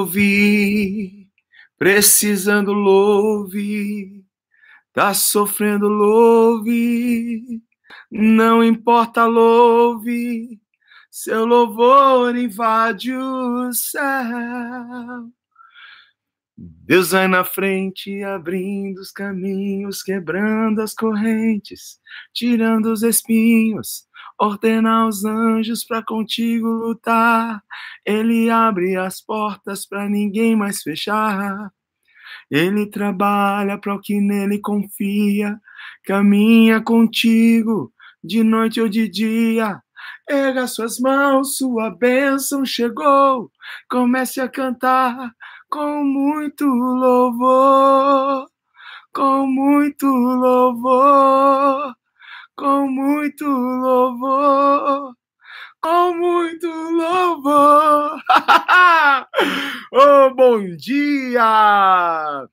louve, precisando louve, tá sofrendo louve, não importa louve, seu louvor invade o céu. Deus vai na frente, abrindo os caminhos, quebrando as correntes, tirando os espinhos, ordena aos anjos para contigo lutar. Ele abre as portas para ninguém mais fechar. Ele trabalha para o que nele confia, caminha contigo de noite ou de dia. Erga suas mãos, sua bênção chegou. Comece a cantar com muito louvor, com muito louvor, com muito louvor, com muito louvor. oh, bom dia!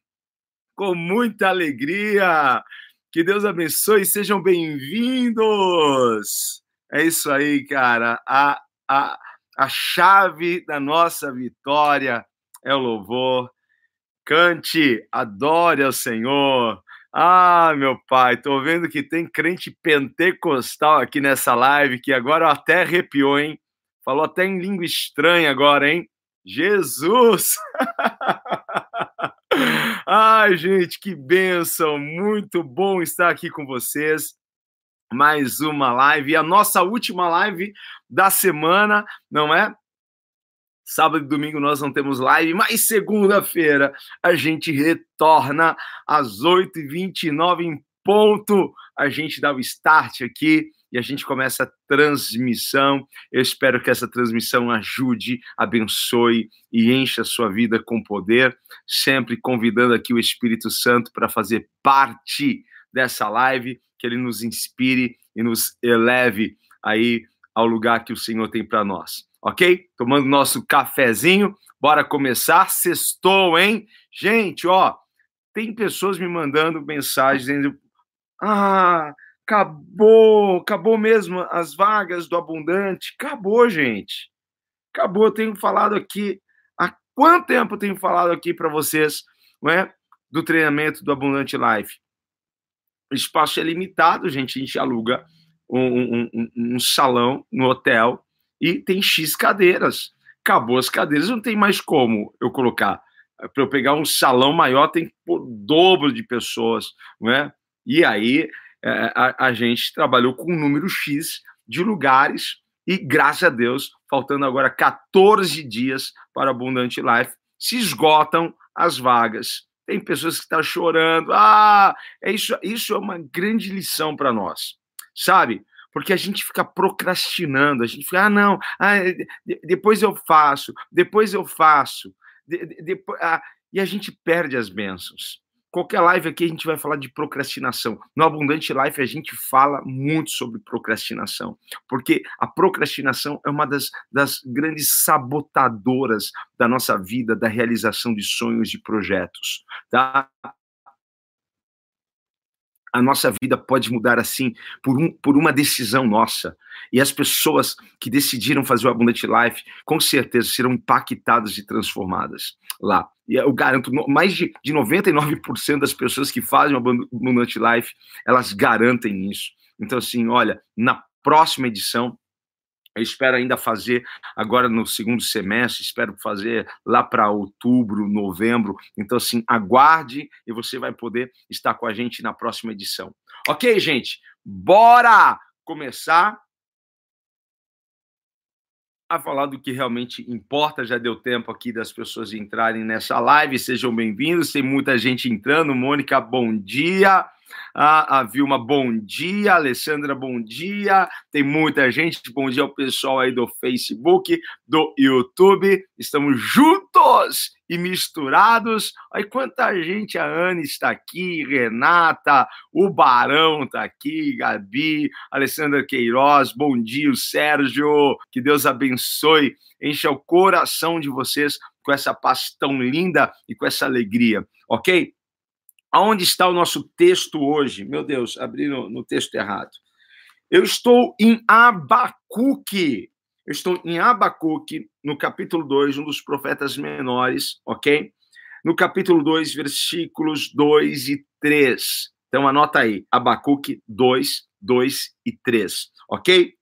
Com muita alegria. Que Deus abençoe, sejam bem-vindos. É isso aí, cara. A, a, a chave da nossa vitória é o louvor. Cante, adore ao Senhor. Ah, meu pai, tô vendo que tem crente pentecostal aqui nessa live que agora até arrepiou, hein? Falou até em língua estranha agora, hein? Jesus! Ai, gente, que bênção! Muito bom estar aqui com vocês. Mais uma live, a nossa última live da semana, não é? Sábado e domingo nós não temos live, mas segunda-feira a gente retorna às 8h29 em ponto. A gente dá o start aqui e a gente começa a transmissão. Eu espero que essa transmissão ajude, abençoe e encha a sua vida com poder, sempre convidando aqui o Espírito Santo para fazer parte dessa live, que ele nos inspire e nos eleve aí ao lugar que o Senhor tem para nós ok? Tomando nosso cafezinho, bora começar. Sextou, hein? Gente, ó, tem pessoas me mandando mensagens dizendo: ah, acabou, acabou mesmo as vagas do Abundante. Acabou, gente. Acabou. Eu tenho falado aqui. Há quanto tempo eu tenho falado aqui para vocês, não é? Do treinamento do Abundante Life. O espaço é limitado, gente. A gente aluga um, um, um, salão no hotel e tem X cadeiras. Acabou as cadeiras, não tem mais como eu colocar. Para eu pegar um salão maior, tem o dobro de pessoas, não é? E aí é, a, a gente trabalhou com um número X de lugares e, graças a Deus, faltando agora 14 dias para Abundante Life, se esgotam as vagas. Tem pessoas que estão chorando. Ah, é isso, isso é uma grande lição para nós. Sabe? porque a gente fica procrastinando, a gente fica, ah, não, ah, depois eu faço, depois eu faço, de, de, ah, e a gente perde as bênçãos. Qualquer live aqui a gente vai falar de procrastinação. No Abundante Life a gente fala muito sobre procrastinação, porque a procrastinação é uma das, das grandes sabotadoras da nossa vida, da realização de sonhos e projetos. Tá? A nossa vida pode mudar assim por, um, por uma decisão nossa. E as pessoas que decidiram fazer o Abundant Life, com certeza serão impactadas e transformadas lá. E eu garanto, mais de, de 99% das pessoas que fazem o Abundant Life, elas garantem isso. Então, assim, olha, na próxima edição, eu espero ainda fazer agora no segundo semestre, espero fazer lá para outubro, novembro. Então, assim, aguarde e você vai poder estar com a gente na próxima edição. Ok, gente? Bora começar a falar do que realmente importa. Já deu tempo aqui das pessoas entrarem nessa live. Sejam bem-vindos. Tem muita gente entrando. Mônica, bom dia. A, a Vilma, bom dia. Alessandra, bom dia. Tem muita gente. Bom dia ao pessoal aí do Facebook, do YouTube. Estamos juntos e misturados. Aí quanta gente, a Ana está aqui, Renata, o Barão está aqui, Gabi, Alessandra Queiroz, bom dia, Sérgio, que Deus abençoe, encha o coração de vocês com essa paz tão linda e com essa alegria, ok? Aonde está o nosso texto hoje? Meu Deus, abri no, no texto errado. Eu estou em Abacuque. Eu estou em Abacuque, no capítulo 2, um dos profetas menores, ok? No capítulo 2, versículos 2 e 3. Então anota aí, Abacuque 2, 2 e 3, ok?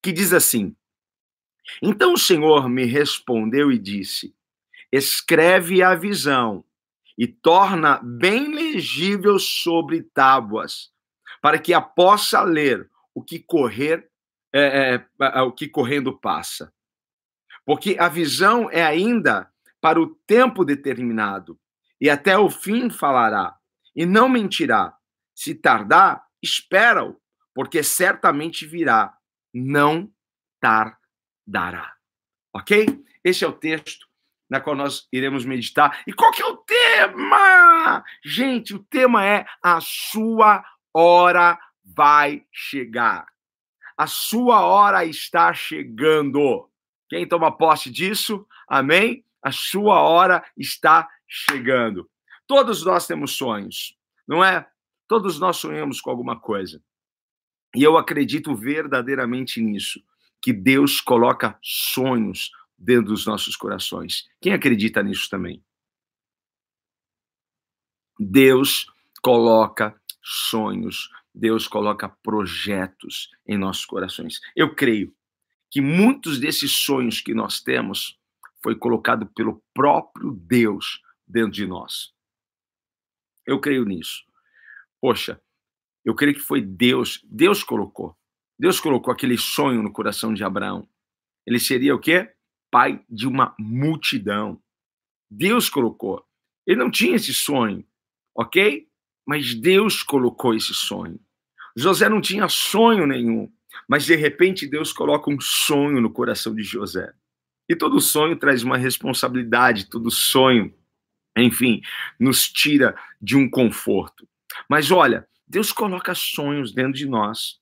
Que diz assim: Então o Senhor me respondeu e disse: Escreve a visão e torna bem legível sobre tábuas, para que a possa ler o que correr, é, é, o que correndo passa. Porque a visão é ainda para o tempo determinado, e até o fim falará, e não mentirá. Se tardar, espera-o, porque certamente virá, não tardará. Ok? Esse é o texto na qual nós iremos meditar. E qual que é o tema? Gente, o tema é a sua hora vai chegar. A sua hora está chegando. Quem toma posse disso? Amém? A sua hora está chegando. Todos nós temos sonhos, não é? Todos nós sonhamos com alguma coisa. E eu acredito verdadeiramente nisso, que Deus coloca sonhos dentro dos nossos corações. Quem acredita nisso também? Deus coloca sonhos, Deus coloca projetos em nossos corações. Eu creio que muitos desses sonhos que nós temos foi colocado pelo próprio Deus dentro de nós. Eu creio nisso. Poxa, eu creio que foi Deus, Deus colocou. Deus colocou aquele sonho no coração de Abraão. Ele seria o quê? Pai de uma multidão. Deus colocou. Ele não tinha esse sonho, ok? Mas Deus colocou esse sonho. José não tinha sonho nenhum, mas de repente Deus coloca um sonho no coração de José. E todo sonho traz uma responsabilidade, todo sonho, enfim, nos tira de um conforto. Mas olha, Deus coloca sonhos dentro de nós.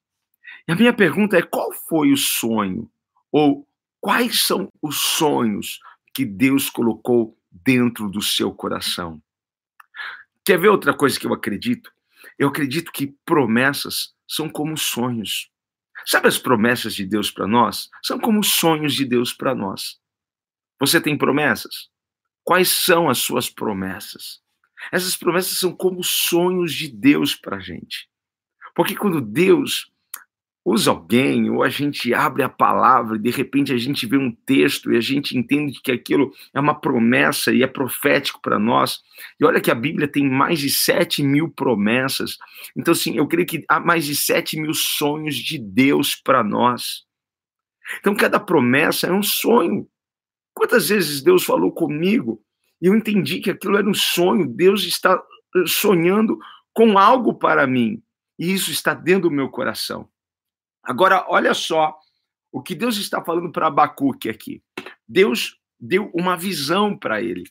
E a minha pergunta é: qual foi o sonho? Ou Quais são os sonhos que Deus colocou dentro do seu coração? Quer ver outra coisa que eu acredito? Eu acredito que promessas são como sonhos. Sabe as promessas de Deus para nós? São como sonhos de Deus para nós. Você tem promessas? Quais são as suas promessas? Essas promessas são como sonhos de Deus para a gente. Porque quando Deus usa alguém, ou a gente abre a palavra e de repente a gente vê um texto e a gente entende que aquilo é uma promessa e é profético para nós. E olha que a Bíblia tem mais de 7 mil promessas. Então, assim, eu creio que há mais de 7 mil sonhos de Deus para nós. Então, cada promessa é um sonho. Quantas vezes Deus falou comigo e eu entendi que aquilo era um sonho, Deus está eh, sonhando com algo para mim. E isso está dentro do meu coração. Agora, olha só o que Deus está falando para Abacuque aqui. Deus deu uma visão para ele.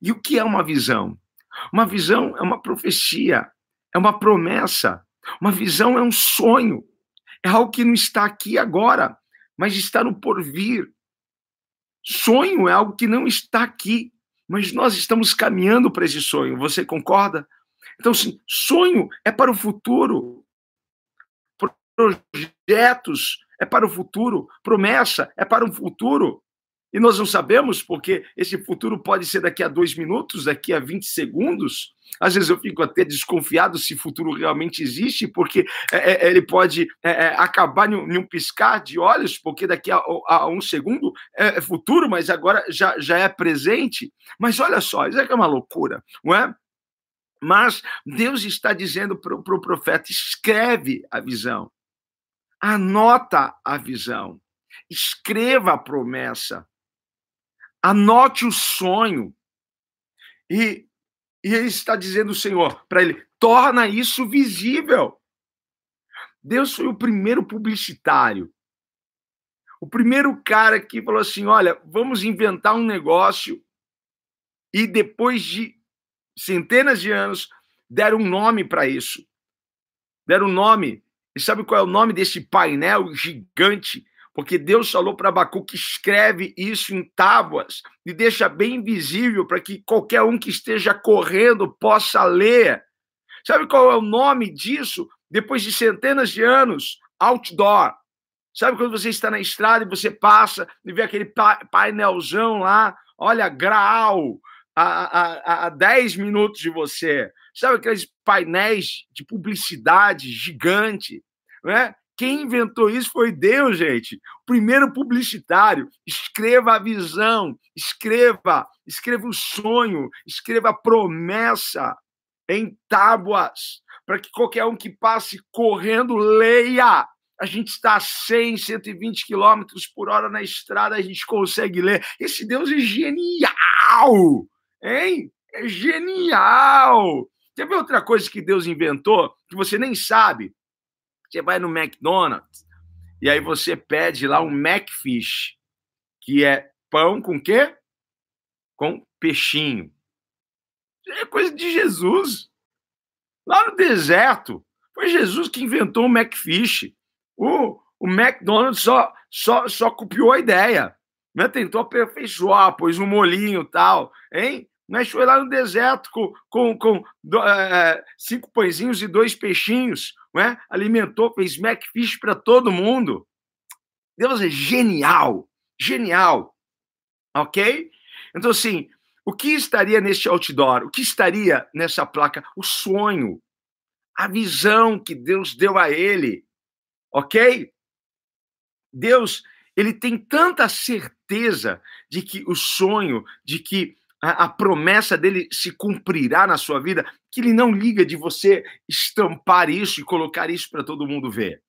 E o que é uma visão? Uma visão é uma profecia, é uma promessa. Uma visão é um sonho. É algo que não está aqui agora, mas está no porvir. Sonho é algo que não está aqui, mas nós estamos caminhando para esse sonho. Você concorda? Então, sim, sonho é para o futuro projetos é para o futuro, promessa é para o futuro. E nós não sabemos, porque esse futuro pode ser daqui a dois minutos, daqui a 20 segundos. Às vezes eu fico até desconfiado se futuro realmente existe, porque é, é, ele pode é, é acabar em um, piscar de olhos, porque daqui a, a um segundo é, é, futuro, mas agora já, já é presente. Mas olha só, isso é é uma loucura, não é? Mas Deus está dizendo para o pro profeta: escreve a visão. Anota a visão, escreva a promessa, anote o sonho. E, e ele está dizendo o Senhor para ele: torna isso visível. Deus foi o primeiro publicitário, o primeiro cara que falou assim: olha, vamos inventar um negócio. E depois de centenas de anos, deram um nome para isso. Deram um nome e sabe qual é o nome desse painel gigante? Porque Deus falou para Abacuque, escreve isso em tábuas e deixa bem visível para que qualquer um que esteja correndo possa ler. Sabe qual é o nome disso? Depois de centenas de anos, outdoor. Sabe quando você está na estrada e você passa e vê aquele painelzão lá, olha, grau, a, a, a 10 minutos de você. Sabe aqueles painéis de publicidade gigante, né? Quem inventou isso foi Deus, gente. Primeiro publicitário. Escreva a visão, escreva, escreva o sonho, escreva a promessa em tábuas, para que qualquer um que passe correndo leia. A gente está a 100, 120 quilômetros por hora na estrada, a gente consegue ler. Esse Deus é genial, hein? É genial. Quer ver outra coisa que Deus inventou que você nem sabe? Você vai no McDonald's e aí você pede lá um Macfish, que é pão com quê? Com peixinho. É coisa de Jesus. Lá no deserto, foi Jesus que inventou o Macfish. O, o McDonald's só, só, só copiou a ideia. Né? Tentou aperfeiçoar, pôs um molinho tal, hein? Mas foi lá no deserto com, com, com é, cinco pãezinhos e dois peixinhos, né? alimentou, fez Macfish para todo mundo. Deus é genial, genial, ok? Então, assim, o que estaria neste outdoor? O que estaria nessa placa? O sonho, a visão que Deus deu a ele, ok? Deus, ele tem tanta certeza de que o sonho, de que a, a, promessa dele se cumprirá na sua vida, que ele não liga de você estampar isso e colocar isso para todo mundo ver.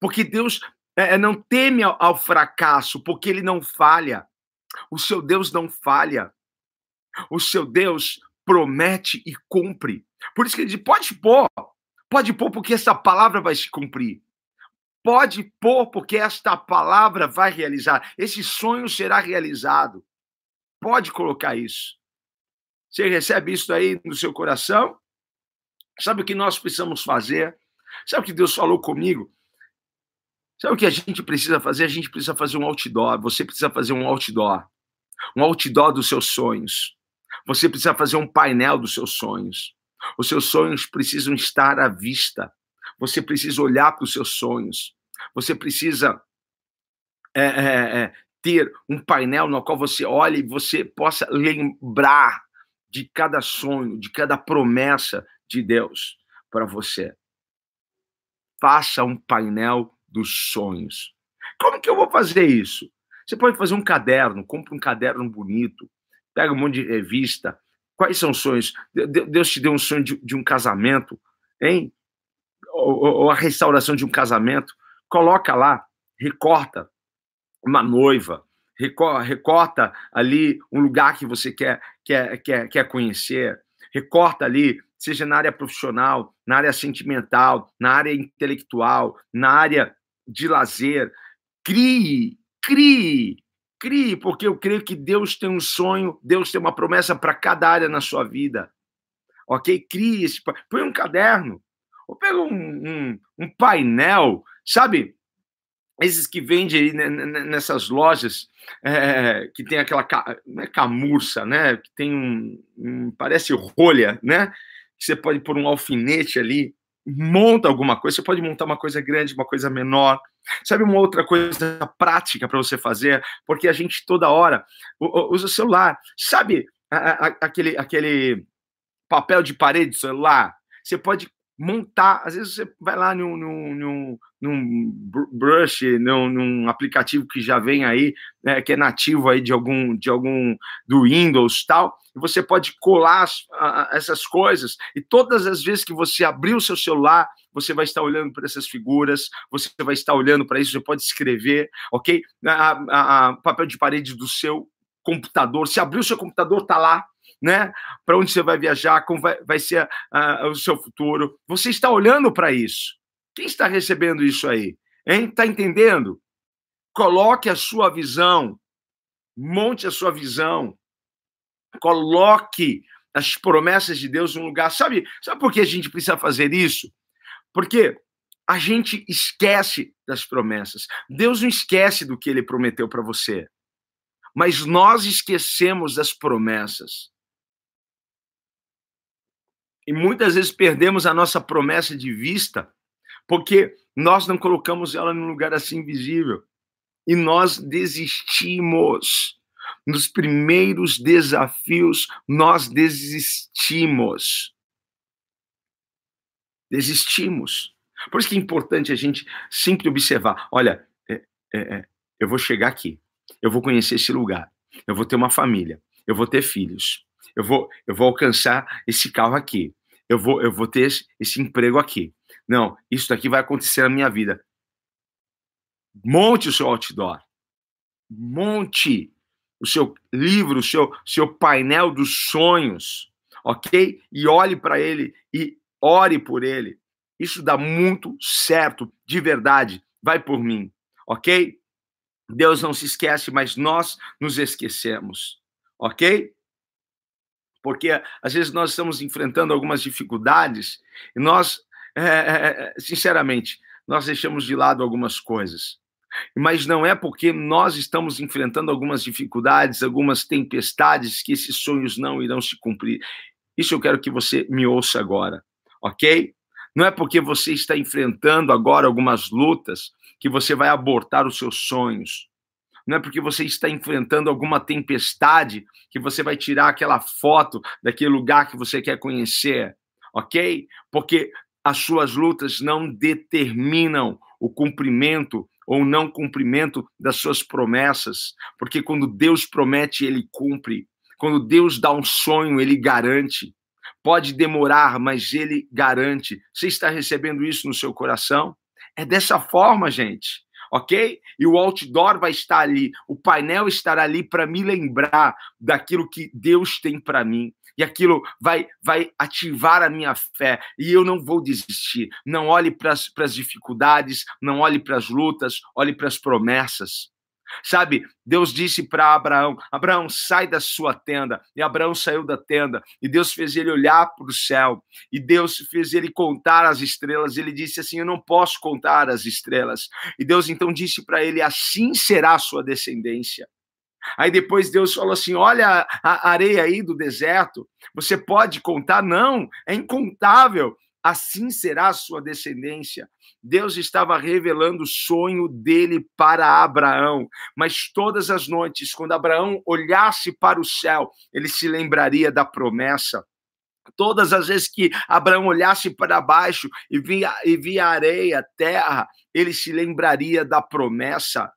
Porque Deus é, é, não teme ao, ao fracasso, porque ele não falha. O seu Deus não falha. O seu Deus promete e cumpre. Por isso que ele diz: pode pôr, pode pôr, porque essa palavra vai se cumprir. Pode pôr, porque esta palavra vai realizar. Esse sonho será realizado pode colocar isso. Você recebe isso aí no seu coração? Sabe o que nós precisamos fazer? Sabe o que Deus falou comigo? Sabe o que a gente precisa fazer? A gente precisa fazer um outdoor. Você precisa fazer um outdoor. Um outdoor dos seus sonhos. Você precisa fazer um painel dos seus sonhos. Os seus sonhos precisam estar à vista. Você precisa olhar para os seus sonhos. Você precisa é, é, é, ter um painel no qual você olhe e você possa lembrar de cada sonho, de cada promessa de Deus para você. Faça um painel dos sonhos. Como que eu vou fazer isso? Você pode fazer um caderno, compra um caderno bonito, pega um monte de revista. Quais são os sonhos? Deus te deu um sonho de, de um casamento, hein? Ou, ou a restauração de um casamento. Coloca lá, recorta, uma noiva, recorta ali um lugar que você quer, quer, quer, quer conhecer, recorta ali, seja na área profissional, na área sentimental, na área intelectual, na área de lazer. Crie, crie, crie, porque eu creio que Deus tem um sonho, Deus tem uma promessa para cada área na sua vida. Ok? Crie esse. Põe um caderno, ou pega um, um, um painel, sabe? Esses que vendem nessas lojas é, que tem aquela é camurça, né? Que tem um, um, parece rolha, né? Que você pode pôr um alfinete ali, monta alguma coisa. Você pode montar uma coisa grande, uma coisa menor. Sabe uma outra coisa prática para você fazer? Porque a gente toda hora usa o celular. Sabe aquele aquele papel de parede do celular? Você pode montar. Às vezes você vai lá num, num, num, num brush, num, num, aplicativo que já vem aí, né, que é nativo aí de algum, de algum do Windows tal, e você pode colar essas coisas. E todas as vezes que você abrir o seu celular, você vai estar olhando para essas figuras, você vai estar olhando para isso, você pode escrever, ok? A, a, a papel de parede do seu computador. Se abrir o seu computador, tá lá né? Para onde você vai viajar, como vai, vai ser uh, o seu futuro. Você está olhando para isso. Quem está recebendo isso aí? Está entendendo? Coloque a sua visão, monte a sua visão, coloque as promessas de Deus no lugar. Sabe, sabe por que a gente precisa fazer isso? Porque a gente esquece das promessas. Deus não esquece do que ele prometeu para você. Mas nós esquecemos das promessas. E muitas vezes perdemos a nossa promessa de vista, Porque nós não colocamos ela num lugar assim visível. E nós desistimos. Nos primeiros desafios, nós desistimos. Desistimos. Por isso que é importante a gente sempre observar: olha, é, é, é, eu vou chegar aqui, eu vou conhecer esse lugar, eu vou ter uma família, eu vou ter filhos, eu vou, eu vou alcançar esse carro aqui, eu vou, eu vou ter esse, esse emprego aqui. Não, isso daqui vai acontecer na minha vida. Monte o seu outdoor. Monte o seu livro, o seu, seu painel dos sonhos, ok? E olhe para ele e ore por ele. Isso dá muito certo, de verdade. Vai por mim, ok? Deus não se esquece, mas nós nos esquecemos, ok? Porque às vezes nós estamos enfrentando algumas dificuldades e nós, é, é, é sinceramente, nós deixamos de lado algumas coisas. Mas não é porque nós estamos enfrentando algumas dificuldades, algumas tempestades, que esses sonhos não irão se cumprir. Isso eu quero que você me ouça agora, ok? Não é porque você está enfrentando agora algumas lutas que você vai abortar os seus sonhos. Não é porque você está enfrentando alguma tempestade que você vai tirar aquela foto daquele lugar que você quer conhecer, ok? Porque as suas lutas não determinam o cumprimento ou não cumprimento das suas promessas, porque quando Deus promete, ele cumpre. Quando Deus dá um sonho, ele garante. Pode demorar, mas ele garante. Você está recebendo isso no seu coração? É dessa forma, gente. Ok? E o outdoor vai estar ali, o painel estará ali para me lembrar daquilo que Deus tem para mim e aquilo vai, vai ativar a minha fé e eu não vou desistir. Não olhe para as dificuldades, não olhe para as lutas, olhe para as promessas. Sabe, Deus disse para Abraão: Abraão, sai da sua tenda. E Abraão saiu da tenda. E Deus fez ele olhar para o céu. E Deus fez ele contar as estrelas. Ele disse assim: Eu não posso contar as estrelas. E Deus então disse para ele: Assim será a sua descendência. Aí depois Deus falou assim: olha a areia aí do deserto, você pode contar? Não, é incontável. Assim será a sua descendência. Deus estava revelando o sonho dele para Abraão, mas todas as noites, quando Abraão olhasse para o céu, ele se lembraria da promessa. Todas as vezes que Abraão olhasse para baixo e via, e via areia, terra, ele se lembraria da promessa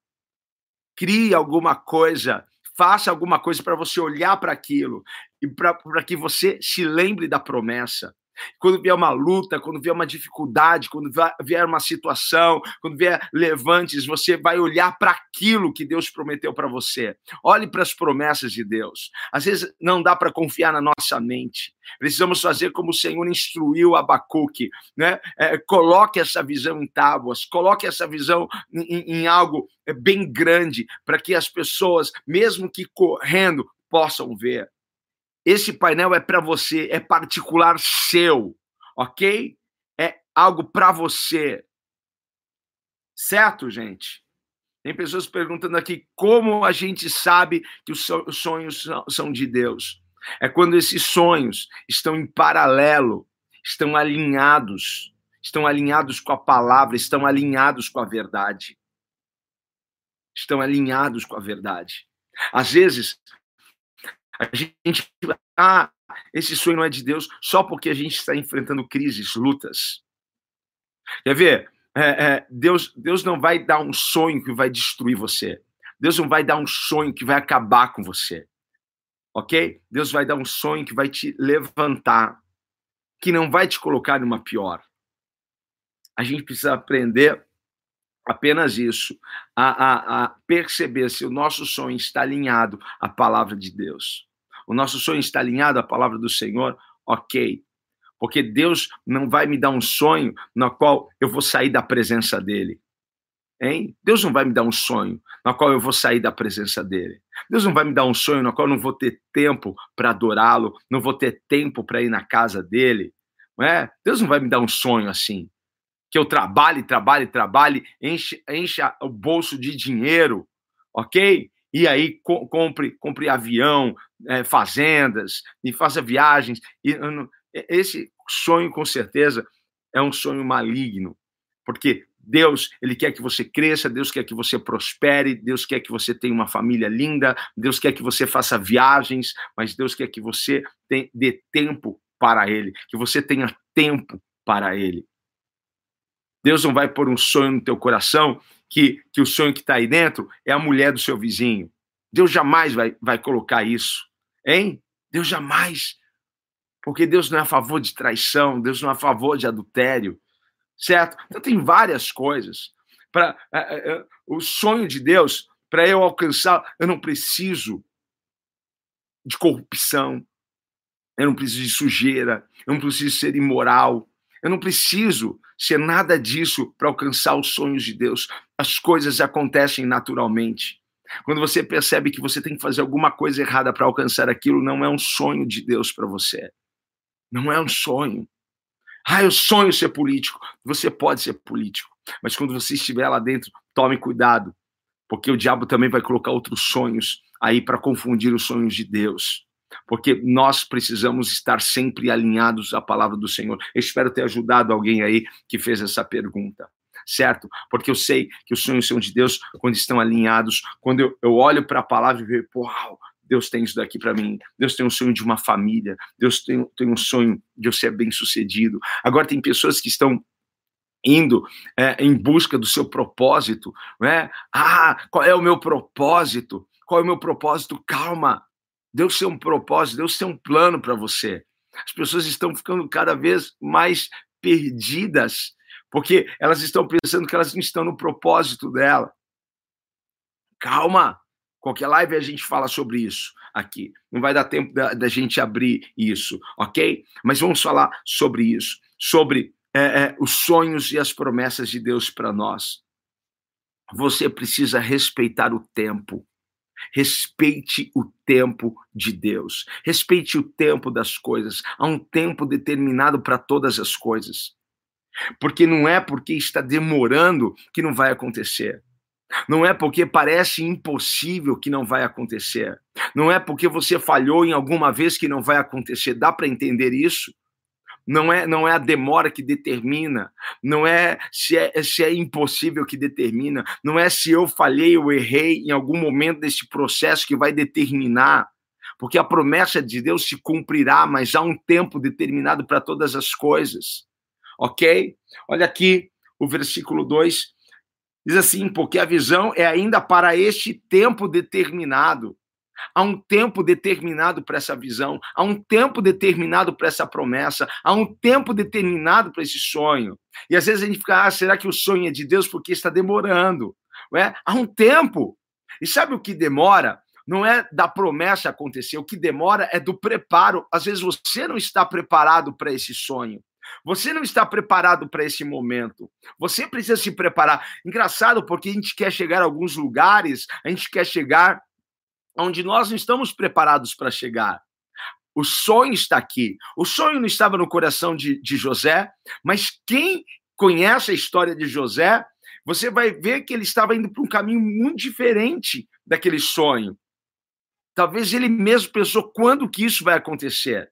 crie alguma coisa, faça alguma coisa para você olhar para aquilo e para que você se lembre da promessa. Quando vier uma luta, quando vier uma dificuldade, quando vier uma situação, quando vier levantes, você vai olhar para aquilo que Deus prometeu para você. Olhe para as promessas de Deus. Às vezes não dá para confiar na nossa mente. Precisamos fazer como o Senhor instruiu Abacuque, né? É, coloque essa visão em tábuas, coloque essa visão em, em algo é, bem grande, para que as pessoas, mesmo que correndo, possam ver. Esse painel é para você, é particular seu, ok? É algo para você. Certo, gente? Tem pessoas perguntando aqui como a gente sabe que os sonhos são de Deus. É quando esses sonhos estão em paralelo, estão alinhados, estão alinhados com a palavra, estão alinhados com a verdade. Estão alinhados com a verdade. Às vezes, a gente, ah, esse sonho não é de Deus só porque a gente está enfrentando crises, lutas. Quer ver? É, é, Deus, Deus não vai dar um sonho que vai destruir você. Deus não vai dar um sonho que vai acabar com você. Ok? Deus vai dar um sonho que vai te levantar, que não vai te colocar numa pior. A gente precisa aprender apenas isso, a, a, a perceber se o nosso sonho está alinhado à palavra de Deus o nosso sonho está alinhado à palavra do Senhor, ok. Porque Deus não vai me dar um sonho no qual eu vou sair da presença dele. Hein? Deus não vai me dar um sonho no qual eu vou sair da presença dele. Deus não vai me dar um sonho no qual eu não vou ter tempo para adorá-lo, não vou ter tempo para ir na casa dele. Não é? Deus não vai me dar um sonho assim. Que eu trabalhe, trabalhe, trabalhe, enche, encha o bolso de dinheiro, ok? e aí co compre, compre avião, é, fazendas, e faça viagens. E, esse sonho, com certeza, é um sonho maligno, Porque Deus, ele quer que você cresça, Deus quer que você prospere, Deus quer que você tenha uma família linda, Deus quer que você faça viagens, mas Deus quer que você dê tempo para ele, que você tenha tempo para ele. Deus não vai pôr um sonho no teu coração que, que o sonho que está aí dentro é a mulher do seu vizinho. Deus jamais vai, vai colocar isso, hein? Deus jamais. Porque Deus não é a favor de traição, Deus não é a favor de adultério, certo? Então tem várias coisas. Para é, é, é, o sonho de Deus, para eu alcançar, eu não preciso de corrupção, eu não preciso de sujeira, eu não preciso ser imoral, eu não preciso ser nada disso para alcançar os sonhos de Deus. As coisas acontecem naturalmente. Quando você percebe que você tem que fazer alguma coisa errada para alcançar aquilo, não é um sonho de Deus para você. Não é um sonho. Ah, eu sonho ser político. Você pode ser político, mas quando você estiver lá dentro, tome cuidado, porque o diabo também vai colocar outros sonhos aí para confundir os sonhos de Deus. Porque nós precisamos estar sempre alinhados à palavra do Senhor. Eu espero ter ajudado alguém aí que fez essa pergunta certo? Porque eu sei que os sonhos são de Deus quando estão alinhados, quando eu, eu olho para a palavra e vejo, uau, Deus tem isso daqui para mim. Deus tem um sonho de uma família. Deus tem, tem um sonho de eu ser bem sucedido. Agora, tem pessoas que estão indo é, em busca do seu propósito, né? Ah, qual é o meu propósito? Qual é o meu propósito? Calma. Deus tem um propósito, Deus tem um plano para você. As pessoas estão ficando cada vez mais perdidas, porque elas estão pensando que elas não estão no propósito dela. Calma, Qualquer live a gente fala sobre isso aqui. Não vai dar tempo da, da gente abrir isso, ok? Mas vamos falar sobre isso, sobre é, é, os sonhos e as promessas de Deus para nós. Você precisa respeitar o tempo. Respeite o tempo de Deus. Respeite o tempo das coisas. Há um tempo determinado para todas as coisas. Porque não é porque está demorando que não vai acontecer. Não é porque parece impossível que não vai acontecer. Não é porque você falhou em alguma vez que não vai acontecer. Dá para entender isso? Não é, não é a demora que determina, não é se, é se é impossível que determina, não é se eu falhei ou errei em algum momento desse processo que vai determinar, porque a promessa de Deus se cumprirá, mas há um tempo determinado para todas as coisas, ok? Olha aqui o versículo 2 Diz assim, porque a visão é ainda para este tempo determinado. Há um tempo determinado para essa visão, há um tempo determinado para essa promessa, há um tempo determinado para esse sonho. E às vezes a gente fica, ah, será que o sonho é de Deus porque está demorando? É? Há um tempo. E sabe o que demora? Não é da promessa acontecer, o que demora é do preparo. Às vezes você não está preparado para esse sonho. Você não está preparado para esse momento. Você precisa se preparar. Engraçado, porque a gente quer chegar a alguns lugares, a gente quer chegar onde nós não estamos preparados para chegar. O sonho está aqui. O sonho não estava no coração de, de José, mas quem conhece a história de José, você vai ver que ele estava indo para um caminho muito diferente daquele sonho. Talvez ele mesmo pensou quando que isso vai acontecer.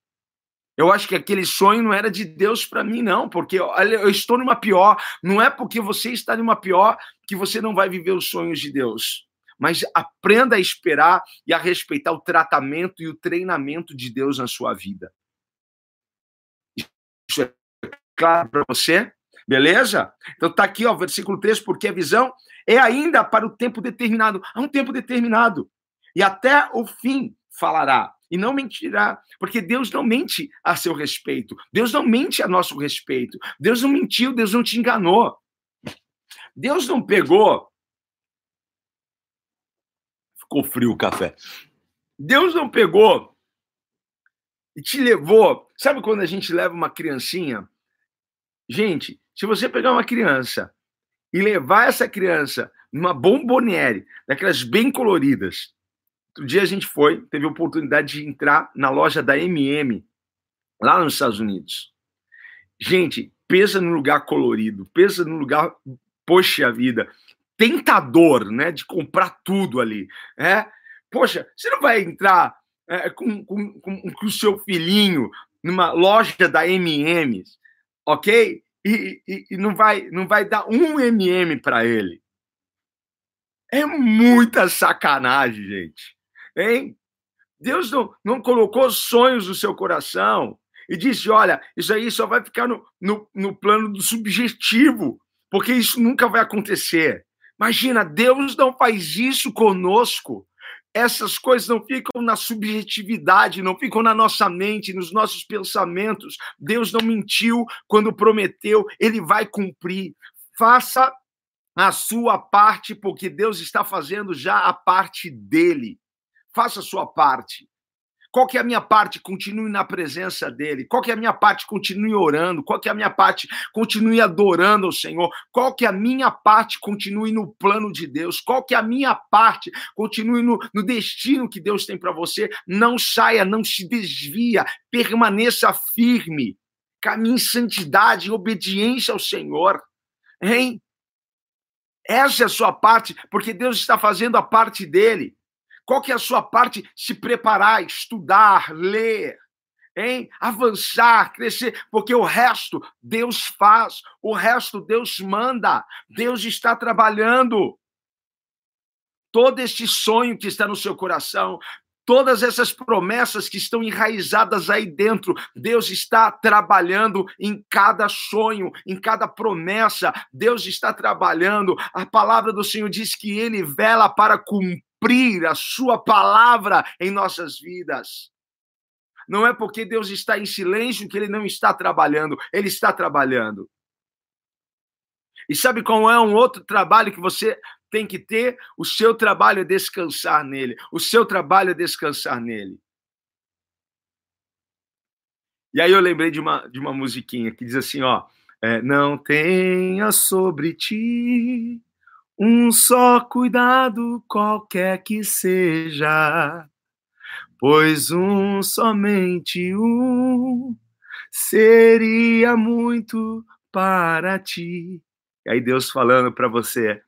Eu acho que aquele sonho não era de Deus para mim, não, porque olha, eu estou numa pior. Não é porque você está numa pior que você não vai viver os sonhos de Deus. Mas aprenda a esperar e a respeitar o tratamento e o treinamento de Deus na sua vida. Isso é claro para você? Beleza? Então tá aqui, ó, versículo 3, porque a visão é ainda para o tempo determinado. Há um tempo determinado. E até o fim falará e não mentirá, porque Deus não mente a seu respeito, Deus não mente a nosso respeito, Deus não mentiu, Deus não te enganou. Deus não pegou. Ficou frio o café. Deus não pegou e te levou. Sabe quando a gente leva uma criancinha? Gente, se você pegar uma criança e levar essa criança numa bomboniere, daquelas bem coloridas, Outro dia a gente foi, teve a oportunidade de entrar na loja da MM, lá nos Estados Unidos. Gente, pensa no lugar colorido, pensa no lugar, poxa vida, tentador, né, de comprar tudo ali. É? Poxa, você não vai entrar é, com, com, com, com o seu filhinho numa loja da MM, ok? e, e, e não, vai, não vai dar um MM para ele. É muita sacanagem, gente. Hein? Deus não, não colocou sonhos no seu coração e disse: olha, isso aí só vai ficar no, no, no plano do subjetivo, porque isso nunca vai acontecer. Imagina, Deus não faz isso conosco. Essas coisas não ficam na subjetividade, não ficam na nossa mente, nos nossos pensamentos. Deus não mentiu quando prometeu, ele vai cumprir. Faça a sua parte, porque Deus está fazendo já a parte dele. Faça a sua parte. Qual que é a minha parte? Continue na presença dele. Qual que é a minha parte? Continue orando. Qual que é a minha parte? Continue adorando ao Senhor. Qual que é a minha parte? Continue no plano de Deus. Qual que é a minha parte? Continue no, no destino que Deus tem para você. Não saia, não se desvia. Permaneça firme. Caminhe em santidade, em obediência ao Senhor. Hein? Essa é a sua parte, porque Deus está fazendo a parte dele. Qual que é a sua parte? Se preparar, estudar, ler, hein? Avançar, crescer, porque o resto Deus faz, o resto Deus manda. Deus está trabalhando. Todo este sonho que está no seu coração, todas essas promessas que estão enraizadas aí dentro, Deus está trabalhando em cada sonho, em cada promessa. Deus está trabalhando. A palavra do Senhor diz que ele vela para cumprir cumprir a sua palavra em nossas vidas. Não é porque Deus está em silêncio que ele não está trabalhando, ele está trabalhando. E sabe qual é um outro trabalho que você tem que ter? O seu trabalho é descansar nele. O seu trabalho é descansar nele. E aí eu lembrei de uma, de uma musiquinha que diz assim, ó, é, não tenha sobre ti um só cuidado, qualquer que seja, pois um, somente um, seria muito para ti. E aí Deus falando para você,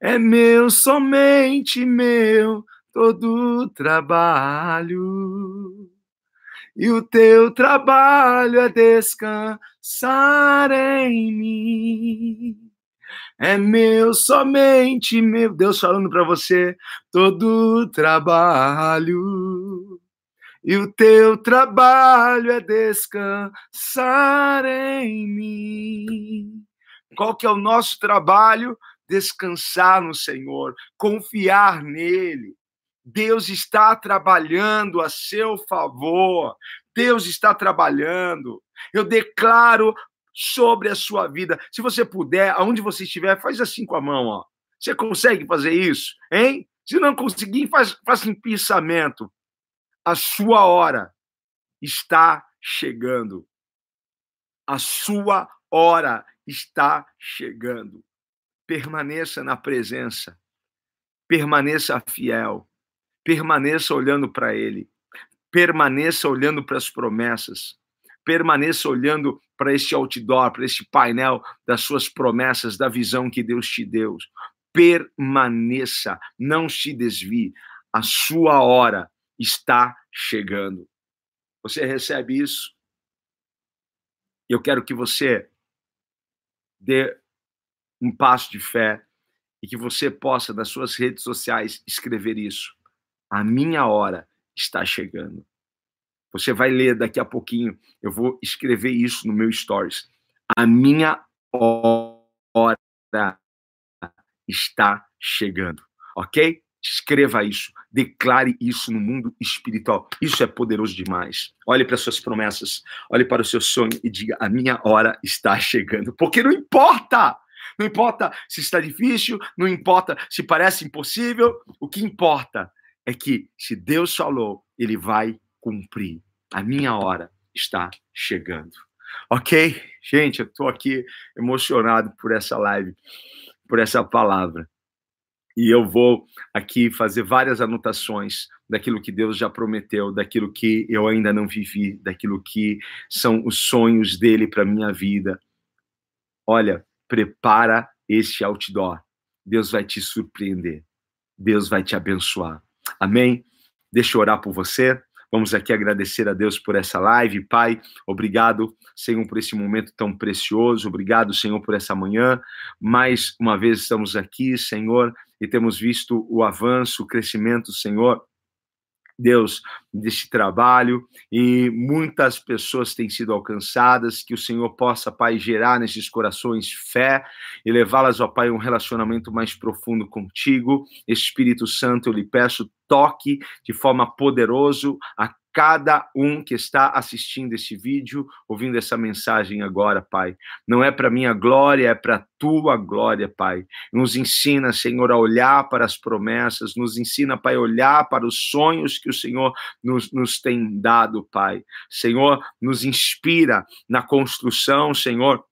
é meu, somente meu, todo trabalho. E o teu trabalho é descansar em mim é meu, somente meu. Deus falando para você, todo trabalho. E o teu trabalho é descansar em mim. Qual que é o nosso trabalho? Descansar no Senhor, confiar nele. Deus está trabalhando a seu favor. Deus está trabalhando. Eu declaro sobre a sua vida. Se você puder, aonde você estiver, faz assim com a mão, ó. Você consegue fazer isso, hein? Se não conseguir, faz, faz um pensamento. A sua hora está chegando. A sua hora está chegando. Permaneça na presença. Permaneça fiel. Permaneça olhando para Ele. Permaneça olhando para as promessas permaneça olhando para este outdoor, para este painel das suas promessas, da visão que Deus te deu. Permaneça, não se desvie. A sua hora está chegando. Você recebe isso? Eu quero que você dê um passo de fé e que você possa, nas suas redes sociais, escrever isso. A minha hora está chegando. Você vai ler daqui a pouquinho. Eu vou escrever isso no meu stories. A minha hora está chegando, ok? Escreva isso, declare isso no mundo espiritual. Isso é poderoso demais. Olhe para suas promessas, olhe para o seu sonho e diga: a minha hora está chegando. Porque não importa, não importa se está difícil, não importa se parece impossível. O que importa é que se Deus falou, Ele vai cumprir. A minha hora está chegando. Ok? Gente, eu estou aqui emocionado por essa live, por essa palavra. E eu vou aqui fazer várias anotações daquilo que Deus já prometeu, daquilo que eu ainda não vivi, daquilo que são os sonhos dele para minha vida. Olha, prepara este outdoor. Deus vai te surpreender. Deus vai te abençoar. Amém? Deixa eu orar por você. Vamos aqui agradecer a Deus por essa live. Pai, obrigado, Senhor, por esse momento tão precioso. Obrigado, Senhor, por essa manhã. Mais uma vez estamos aqui, Senhor, e temos visto o avanço, o crescimento, Senhor Deus, deste trabalho e muitas pessoas têm sido alcançadas, que o Senhor possa, Pai, gerar nesses corações fé e levá-las, ó Pai, a um relacionamento mais profundo contigo. Espírito Santo, eu lhe peço, toque de forma poderosa a cada um que está assistindo esse vídeo, ouvindo essa mensagem agora, Pai. Não é para minha glória, é para tua glória, Pai. Nos ensina, Senhor, a olhar para as promessas, nos ensina, Pai, a olhar para os sonhos que o Senhor nos, nos tem dado, Pai. Senhor, nos inspira na construção, Senhor,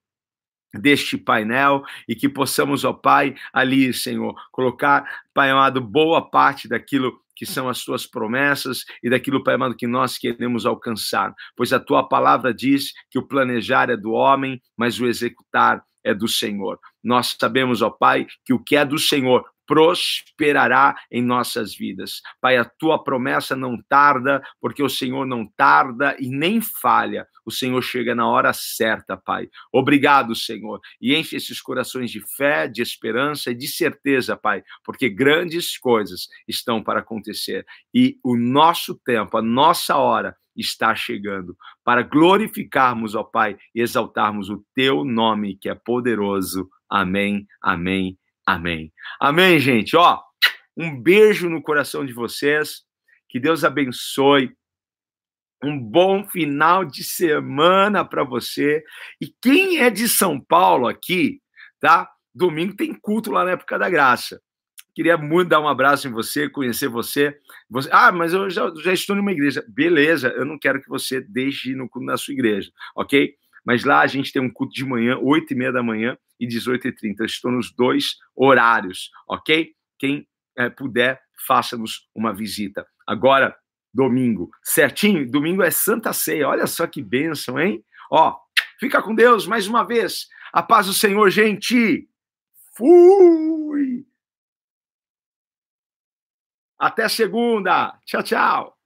deste painel e que possamos, ó Pai, ali, Senhor, colocar, Pai amado, boa parte daquilo que são as tuas promessas e daquilo, Pai amado, que nós queremos alcançar. Pois a tua palavra diz que o planejar é do homem, mas o executar é do Senhor. Nós sabemos, ó Pai, que o que é do Senhor prosperará em nossas vidas. Pai, a tua promessa não tarda, porque o Senhor não tarda e nem falha. O Senhor chega na hora certa, Pai. Obrigado, Senhor. E enche esses corações de fé, de esperança e de certeza, Pai, porque grandes coisas estão para acontecer. E o nosso tempo, a nossa hora, está chegando para glorificarmos, ó Pai, e exaltarmos o teu nome que é poderoso. Amém, amém Amém. Amém, gente. Ó, um beijo no coração de vocês. Que Deus abençoe. Um bom final de semana para você. E quem é de São Paulo aqui, tá? Domingo tem culto lá na época da graça. Queria muito dar um abraço em você, conhecer você. você ah, mas eu já, já estou numa igreja. Beleza, eu não quero que você deixe no culto na sua igreja, ok? Mas lá a gente tem um culto de manhã, 8 e meia da manhã e 18h30. Eu estou nos dois horários, ok? Quem é, puder, faça-nos uma visita. Agora, domingo, certinho? Domingo é Santa Ceia. Olha só que bênção, hein? Ó, fica com Deus mais uma vez. A paz do Senhor, gente. Fui! Até segunda. Tchau, tchau.